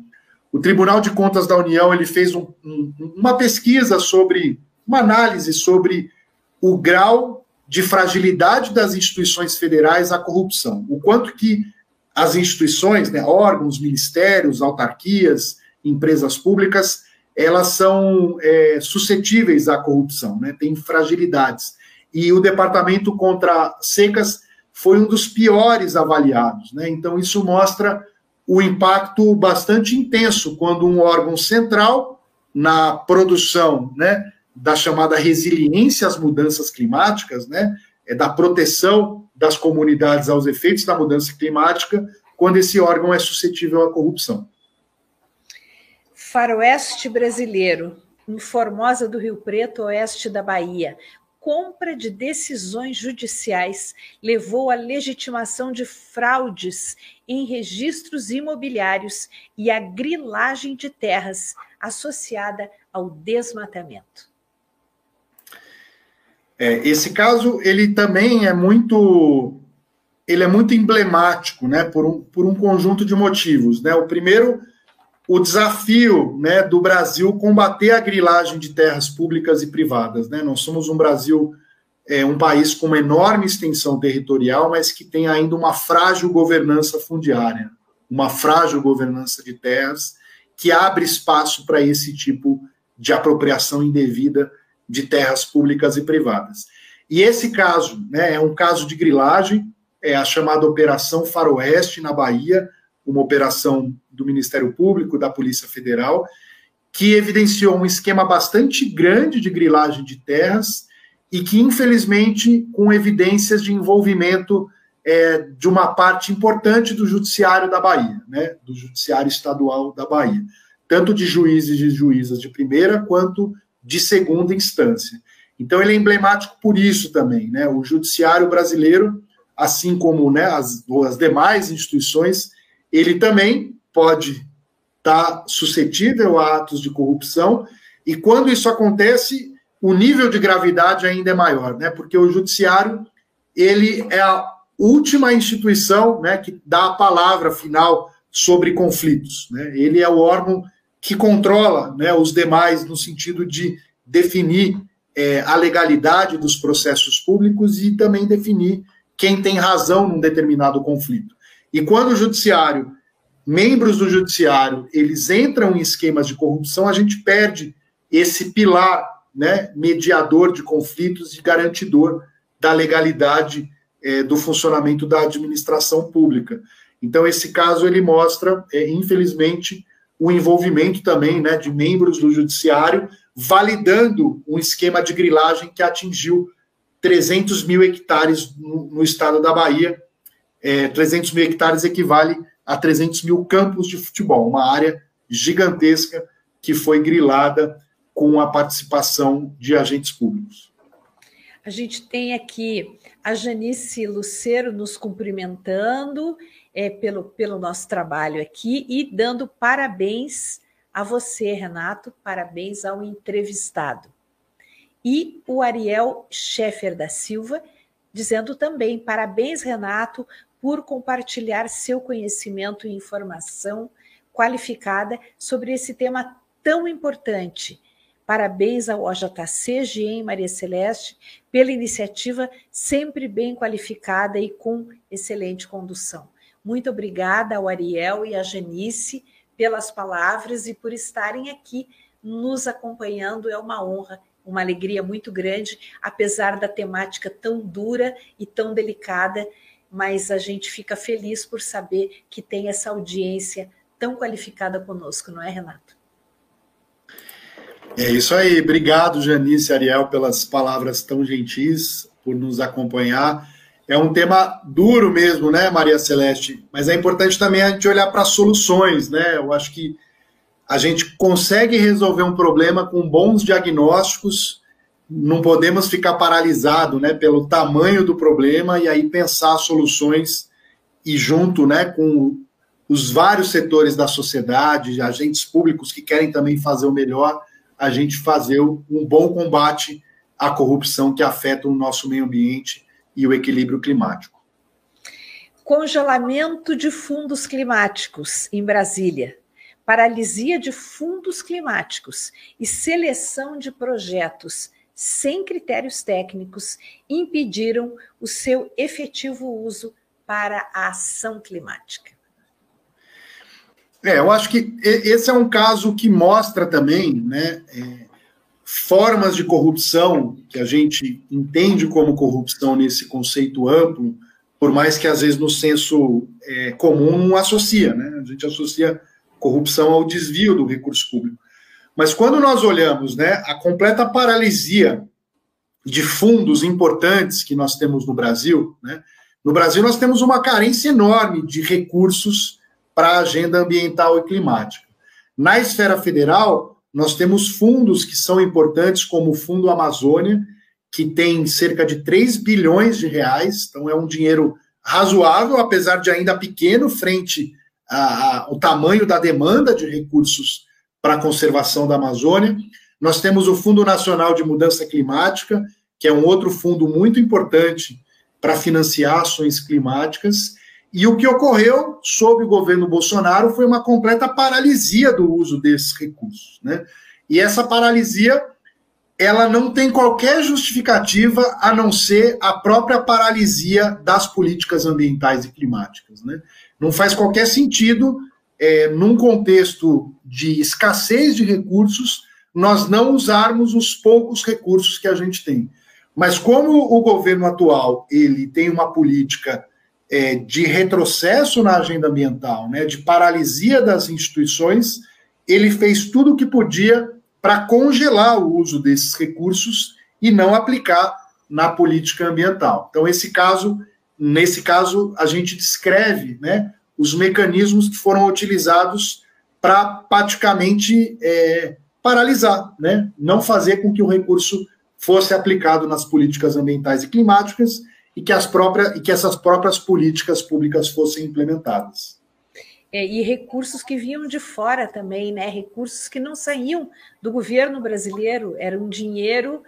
O Tribunal de Contas da União ele fez um, um, uma pesquisa sobre, uma análise sobre o grau de fragilidade das instituições federais à corrupção. O quanto que as instituições, né, órgãos, ministérios, autarquias, empresas públicas, elas são é, suscetíveis à corrupção, né, têm fragilidades. E o Departamento contra Secas foi um dos piores avaliados. Né, então, isso mostra o impacto bastante intenso quando um órgão central, na produção né, da chamada resiliência às mudanças climáticas, né, é da proteção das comunidades aos efeitos da mudança climática, quando esse órgão é suscetível à corrupção. Faroeste brasileiro, em Formosa do Rio Preto, oeste da Bahia. Compra de decisões judiciais levou à legitimação de fraudes em registros imobiliários e à grilagem de terras associada ao desmatamento. É, esse caso ele também é muito ele é muito emblemático, né, por um, por um conjunto de motivos, né? O primeiro, o desafio, né, do Brasil combater a grilagem de terras públicas e privadas, né? Nós somos um Brasil é um país com uma enorme extensão territorial, mas que tem ainda uma frágil governança fundiária, uma frágil governança de terras que abre espaço para esse tipo de apropriação indevida de terras públicas e privadas. E esse caso né, é um caso de grilagem, é a chamada Operação Faroeste na Bahia, uma operação do Ministério Público, da Polícia Federal, que evidenciou um esquema bastante grande de grilagem de terras e que, infelizmente, com evidências de envolvimento é, de uma parte importante do judiciário da Bahia, né, do judiciário estadual da Bahia, tanto de juízes e juízas de primeira quanto de segunda instância. Então ele é emblemático por isso também, né? O judiciário brasileiro, assim como né, as, as demais instituições, ele também pode estar tá suscetível a atos de corrupção, e quando isso acontece, o nível de gravidade ainda é maior, né? Porque o judiciário ele é a última instituição, né, que dá a palavra final sobre conflitos, né? Ele é o órgão que controla né, os demais no sentido de definir é, a legalidade dos processos públicos e também definir quem tem razão num determinado conflito. E quando o judiciário, membros do judiciário, eles entram em esquemas de corrupção, a gente perde esse pilar né, mediador de conflitos e garantidor da legalidade é, do funcionamento da administração pública. Então, esse caso ele mostra, é, infelizmente, o envolvimento também né, de membros do judiciário, validando um esquema de grilagem que atingiu 300 mil hectares no, no estado da Bahia. É, 300 mil hectares equivale a 300 mil campos de futebol, uma área gigantesca que foi grilada com a participação de agentes públicos. A gente tem aqui a Janice Lucero nos cumprimentando é, pelo, pelo nosso trabalho aqui e dando parabéns a você, Renato, parabéns ao entrevistado. E o Ariel Scheffer da Silva dizendo também parabéns, Renato, por compartilhar seu conhecimento e informação qualificada sobre esse tema tão importante. Parabéns ao OJC, GEM Maria Celeste, pela iniciativa sempre bem qualificada e com excelente condução. Muito obrigada ao Ariel e à Janice pelas palavras e por estarem aqui nos acompanhando. É uma honra, uma alegria muito grande, apesar da temática tão dura e tão delicada, mas a gente fica feliz por saber que tem essa audiência tão qualificada conosco, não é, Renato? É isso aí. Obrigado, Janice e Ariel, pelas palavras tão gentis, por nos acompanhar. É um tema duro mesmo, né, Maria Celeste? Mas é importante também a gente olhar para soluções, né? Eu acho que a gente consegue resolver um problema com bons diagnósticos, não podemos ficar paralisado, né, pelo tamanho do problema e aí pensar soluções e junto, né, com os vários setores da sociedade, agentes públicos que querem também fazer o melhor, a gente fazer um bom combate à corrupção que afeta o nosso meio ambiente e o equilíbrio climático. Congelamento de fundos climáticos em Brasília, paralisia de fundos climáticos e seleção de projetos sem critérios técnicos impediram o seu efetivo uso para a ação climática. É, eu acho que esse é um caso que mostra também, né, é, formas de corrupção que a gente entende como corrupção nesse conceito amplo, por mais que às vezes no senso é, comum associa, né? A gente associa corrupção ao desvio do recurso público. Mas quando nós olhamos, né, a completa paralisia de fundos importantes que nós temos no Brasil, né? No Brasil nós temos uma carência enorme de recursos para a agenda ambiental e climática. Na esfera federal, nós temos fundos que são importantes, como o Fundo Amazônia, que tem cerca de 3 bilhões de reais, então é um dinheiro razoável, apesar de ainda pequeno, frente ao tamanho da demanda de recursos para a conservação da Amazônia. Nós temos o Fundo Nacional de Mudança Climática, que é um outro fundo muito importante para financiar ações climáticas. E o que ocorreu sob o governo Bolsonaro foi uma completa paralisia do uso desses recursos. Né? E essa paralisia ela não tem qualquer justificativa a não ser a própria paralisia das políticas ambientais e climáticas. Né? Não faz qualquer sentido, é, num contexto de escassez de recursos, nós não usarmos os poucos recursos que a gente tem. Mas como o governo atual ele tem uma política é, de retrocesso na agenda ambiental, né, de paralisia das instituições, ele fez tudo o que podia para congelar o uso desses recursos e não aplicar na política ambiental. Então, esse caso, nesse caso, a gente descreve né, os mecanismos que foram utilizados para praticamente é, paralisar, né, não fazer com que o recurso fosse aplicado nas políticas ambientais e climáticas e que, as próprias, e que essas próprias políticas públicas fossem implementadas. É, e recursos que vinham de fora também, né? Recursos que não saíam do governo brasileiro, era um dinheiro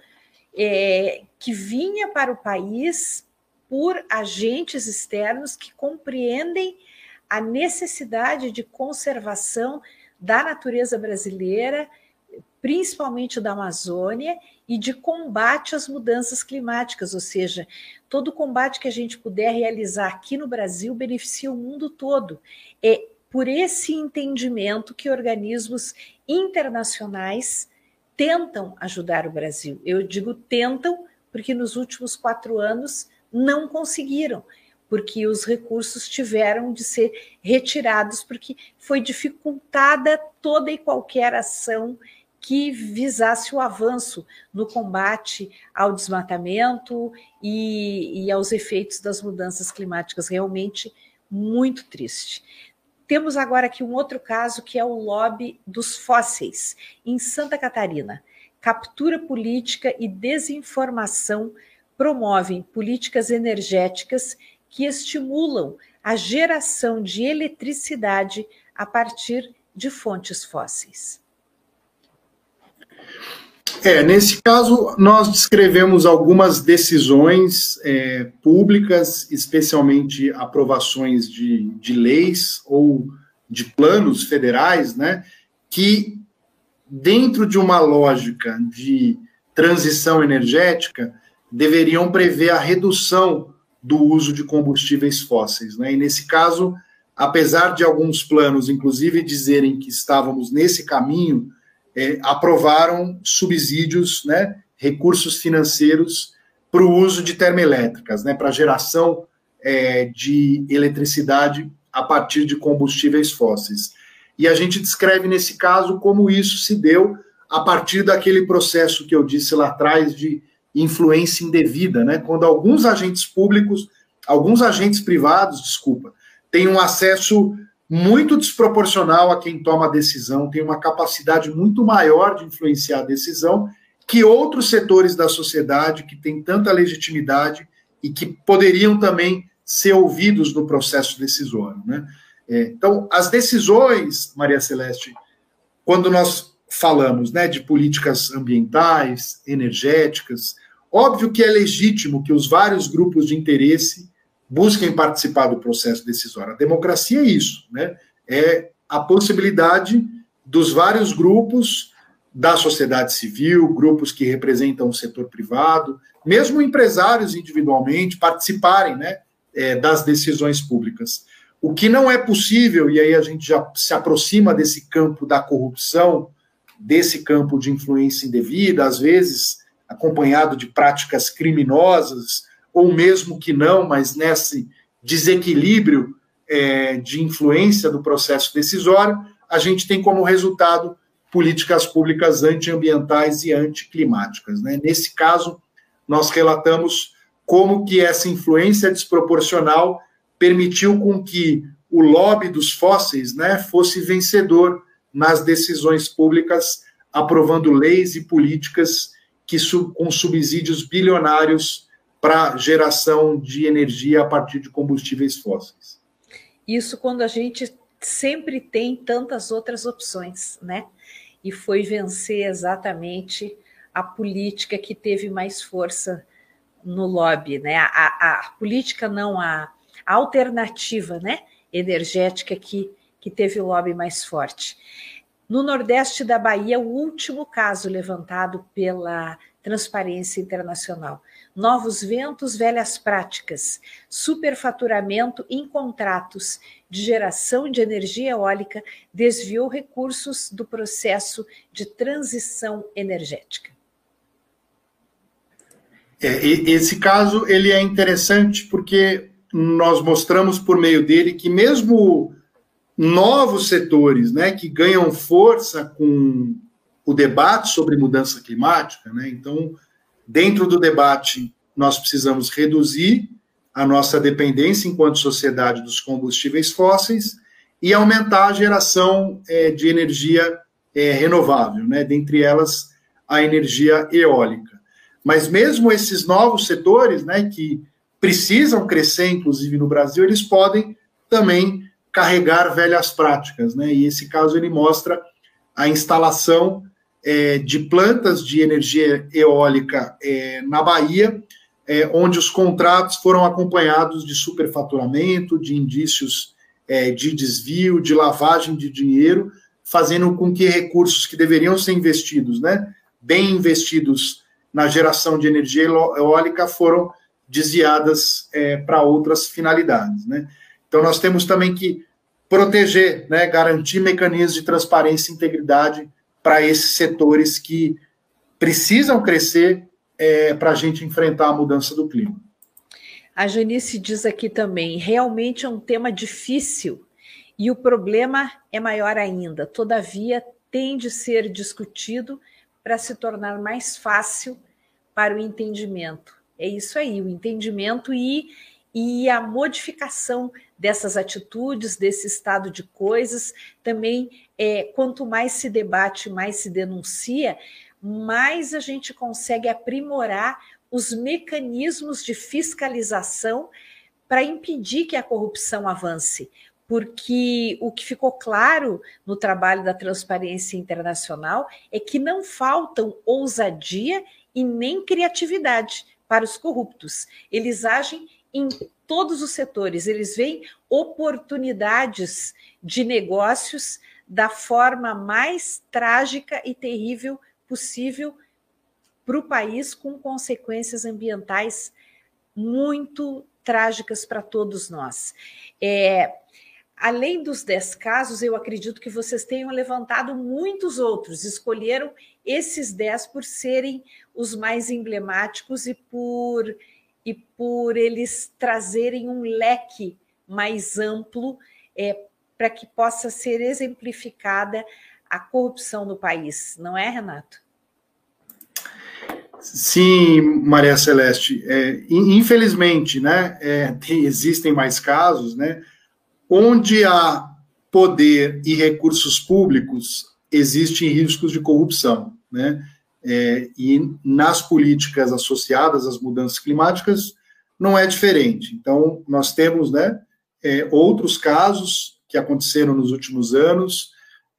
é, que vinha para o país por agentes externos que compreendem a necessidade de conservação da natureza brasileira, principalmente da Amazônia, e de combate às mudanças climáticas, ou seja, todo combate que a gente puder realizar aqui no Brasil beneficia o mundo todo. É por esse entendimento que organismos internacionais tentam ajudar o Brasil. Eu digo tentam, porque nos últimos quatro anos não conseguiram, porque os recursos tiveram de ser retirados, porque foi dificultada toda e qualquer ação que visasse o avanço no combate ao desmatamento e, e aos efeitos das mudanças climáticas. Realmente muito triste. Temos agora aqui um outro caso que é o lobby dos fósseis, em Santa Catarina. Captura política e desinformação promovem políticas energéticas que estimulam a geração de eletricidade a partir de fontes fósseis. É, nesse caso, nós descrevemos algumas decisões é, públicas, especialmente aprovações de, de leis ou de planos federais, né, que, dentro de uma lógica de transição energética, deveriam prever a redução do uso de combustíveis fósseis. Né? E, nesse caso, apesar de alguns planos, inclusive, dizerem que estávamos nesse caminho é, aprovaram subsídios, né, recursos financeiros para o uso de termoelétricas, né, para geração é, de eletricidade a partir de combustíveis fósseis. E a gente descreve nesse caso como isso se deu a partir daquele processo que eu disse lá atrás de influência indevida, né? Quando alguns agentes públicos, alguns agentes privados, desculpa, têm um acesso muito desproporcional a quem toma a decisão, tem uma capacidade muito maior de influenciar a decisão que outros setores da sociedade que têm tanta legitimidade e que poderiam também ser ouvidos no processo decisório, né? É, então, as decisões, Maria Celeste, quando nós falamos né, de políticas ambientais, energéticas, óbvio que é legítimo que os vários grupos de interesse busquem participar do processo decisório. A democracia é isso, né? É a possibilidade dos vários grupos da sociedade civil, grupos que representam o setor privado, mesmo empresários individualmente participarem, né, é, das decisões públicas. O que não é possível, e aí a gente já se aproxima desse campo da corrupção, desse campo de influência indevida, às vezes acompanhado de práticas criminosas, ou mesmo que não, mas nesse desequilíbrio é, de influência do processo decisório, a gente tem como resultado políticas públicas antiambientais e anticlimáticas. Né? Nesse caso, nós relatamos como que essa influência desproporcional permitiu com que o lobby dos fósseis né, fosse vencedor nas decisões públicas, aprovando leis e políticas que com subsídios bilionários para geração de energia a partir de combustíveis fósseis. Isso quando a gente sempre tem tantas outras opções, né? E foi vencer exatamente a política que teve mais força no lobby, né? A, a, a política não a, alternativa, né? Energética que, que teve o lobby mais forte. No Nordeste da Bahia, o último caso levantado pela Transparência Internacional. Novos ventos, velhas práticas, superfaturamento em contratos de geração de energia eólica desviou recursos do processo de transição energética. É, esse caso ele é interessante porque nós mostramos por meio dele que mesmo novos setores, né, que ganham força com o debate sobre mudança climática, né? Então, dentro do debate, nós precisamos reduzir a nossa dependência enquanto sociedade dos combustíveis fósseis e aumentar a geração é, de energia é, renovável, né? Dentre elas, a energia eólica. Mas mesmo esses novos setores, né, que precisam crescer, inclusive no Brasil, eles podem também carregar velhas práticas, né? E esse caso ele mostra a instalação é, de plantas de energia eólica é, na Bahia, é, onde os contratos foram acompanhados de superfaturamento, de indícios é, de desvio, de lavagem de dinheiro, fazendo com que recursos que deveriam ser investidos, né, bem investidos na geração de energia eólica foram desviadas é, para outras finalidades. Né? Então, nós temos também que proteger, né, garantir mecanismos de transparência e integridade para esses setores que precisam crescer é, para a gente enfrentar a mudança do clima. A Janice diz aqui também: realmente é um tema difícil e o problema é maior ainda. Todavia, tem de ser discutido para se tornar mais fácil para o entendimento. É isso aí, o entendimento e, e a modificação dessas atitudes, desse estado de coisas. Também, é, quanto mais se debate, mais se denuncia, mais a gente consegue aprimorar os mecanismos de fiscalização para impedir que a corrupção avance, porque o que ficou claro no trabalho da Transparência Internacional é que não faltam ousadia e nem criatividade para os corruptos. Eles agem em todos os setores, eles veem oportunidades de negócios da forma mais trágica e terrível possível para o país, com consequências ambientais muito trágicas para todos nós. É, além dos 10 casos, eu acredito que vocês tenham levantado muitos outros, escolheram esses 10 por serem os mais emblemáticos e por, e por eles trazerem um leque mais amplo é, para que possa ser exemplificada a corrupção no país, não é, Renato? Sim, Maria Celeste. É, infelizmente, né, é, tem, existem mais casos, né, onde há poder e recursos públicos, existem riscos de corrupção, né? É, e nas políticas associadas às mudanças climáticas não é diferente. Então, nós temos, né, é, outros casos que aconteceram nos últimos anos.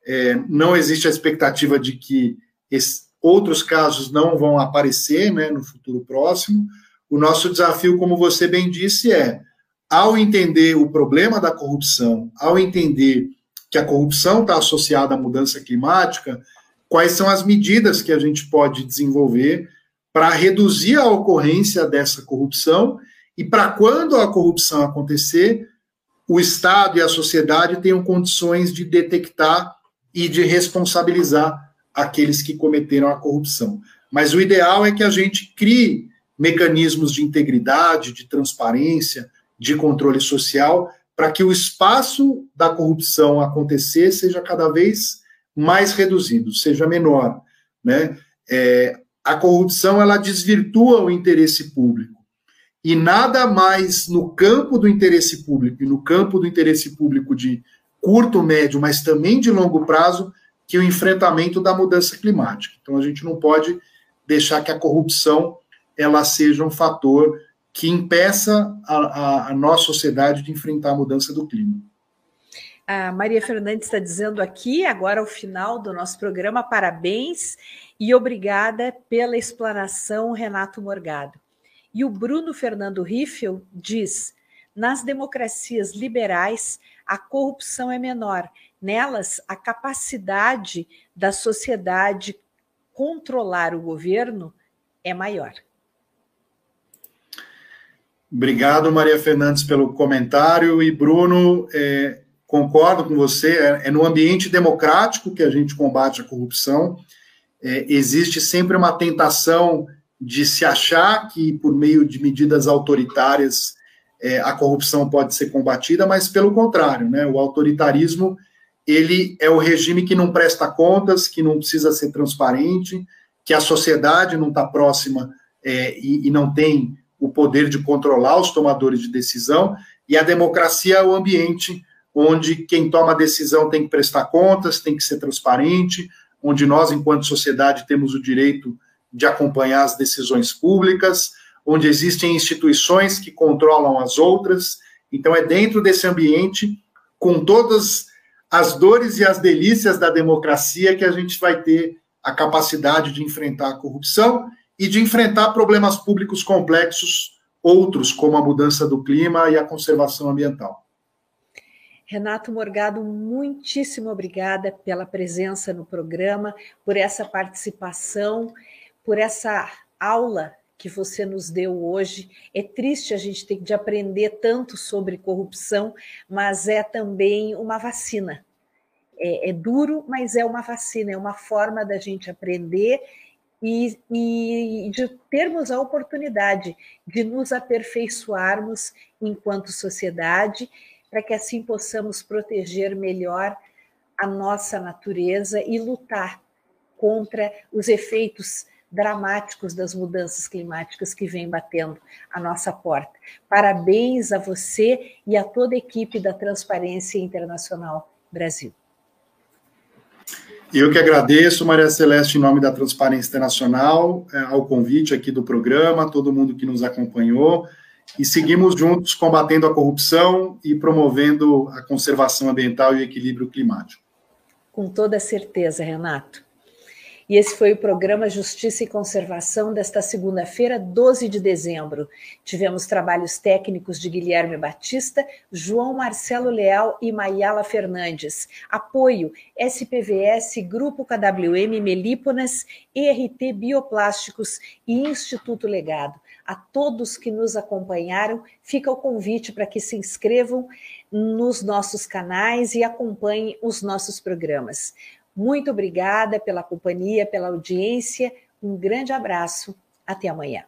É, não existe a expectativa de que esse, outros casos não vão aparecer, né, no futuro próximo. O nosso desafio, como você bem disse, é ao entender o problema da corrupção, ao entender que a corrupção está associada à mudança climática, quais são as medidas que a gente pode desenvolver para reduzir a ocorrência dessa corrupção e para quando a corrupção acontecer, o Estado e a sociedade tenham condições de detectar e de responsabilizar aqueles que cometeram a corrupção. Mas o ideal é que a gente crie mecanismos de integridade, de transparência, de controle social, para que o espaço da corrupção acontecer seja cada vez mais reduzido, seja menor. Né? É, a corrupção ela desvirtua o interesse público. E nada mais no campo do interesse público e no campo do interesse público de curto, médio, mas também de longo prazo, que o enfrentamento da mudança climática. Então a gente não pode deixar que a corrupção ela seja um fator que impeça a, a, a nossa sociedade de enfrentar a mudança do clima. A Maria Fernandes está dizendo aqui, agora ao final do nosso programa, parabéns e obrigada pela explanação, Renato Morgado. E o Bruno Fernando Riffel diz: nas democracias liberais, a corrupção é menor. Nelas, a capacidade da sociedade controlar o governo é maior. Obrigado, Maria Fernandes, pelo comentário. E, Bruno, é, concordo com você, é, é, no ambiente democrático que a gente combate a corrupção. É, existe sempre uma tentação de se achar que, por meio de medidas autoritárias, é, a corrupção pode ser combatida, mas pelo contrário, né, o autoritarismo ele é o regime que não presta contas, que não precisa ser transparente, que a sociedade não está próxima é, e, e não tem o poder de controlar os tomadores de decisão, e a democracia é o ambiente onde quem toma a decisão tem que prestar contas, tem que ser transparente, onde nós, enquanto sociedade, temos o direito de acompanhar as decisões públicas, onde existem instituições que controlam as outras. Então, é dentro desse ambiente, com todas as dores e as delícias da democracia, que a gente vai ter a capacidade de enfrentar a corrupção e de enfrentar problemas públicos complexos, outros, como a mudança do clima e a conservação ambiental. Renato Morgado, muitíssimo obrigada pela presença no programa, por essa participação, por essa aula que você nos deu hoje. É triste a gente ter de aprender tanto sobre corrupção, mas é também uma vacina. É, é duro, mas é uma vacina, é uma forma da gente aprender e, e de termos a oportunidade de nos aperfeiçoarmos enquanto sociedade, para que assim possamos proteger melhor a nossa natureza e lutar contra os efeitos dramáticos das mudanças climáticas que vêm batendo a nossa porta. Parabéns a você e a toda a equipe da Transparência Internacional Brasil. Eu que agradeço, Maria Celeste, em nome da Transparência Internacional, é, ao convite aqui do programa, todo mundo que nos acompanhou, e seguimos juntos combatendo a corrupção e promovendo a conservação ambiental e o equilíbrio climático. Com toda certeza, Renato. E esse foi o programa Justiça e Conservação desta segunda-feira, 12 de dezembro. Tivemos trabalhos técnicos de Guilherme Batista, João Marcelo Leal e Maiala Fernandes. Apoio SPVS, Grupo KWM Melíponas, ERT Bioplásticos e Instituto Legado. A todos que nos acompanharam, fica o convite para que se inscrevam nos nossos canais e acompanhem os nossos programas. Muito obrigada pela companhia, pela audiência. Um grande abraço. Até amanhã.